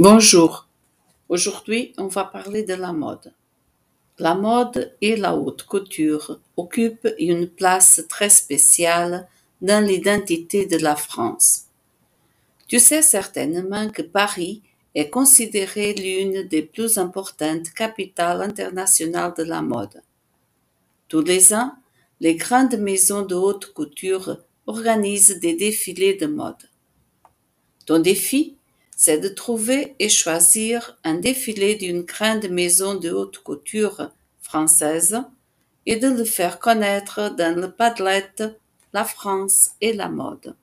Bonjour, aujourd'hui on va parler de la mode. La mode et la haute couture occupent une place très spéciale dans l'identité de la France. Tu sais certainement que Paris est considérée l'une des plus importantes capitales internationales de la mode. Tous les ans, les grandes maisons de haute couture organisent des défilés de mode. Ton défi? C'est de trouver et choisir un défilé d'une grande maison de haute couture française et de le faire connaître dans le Padlet, la France et la mode.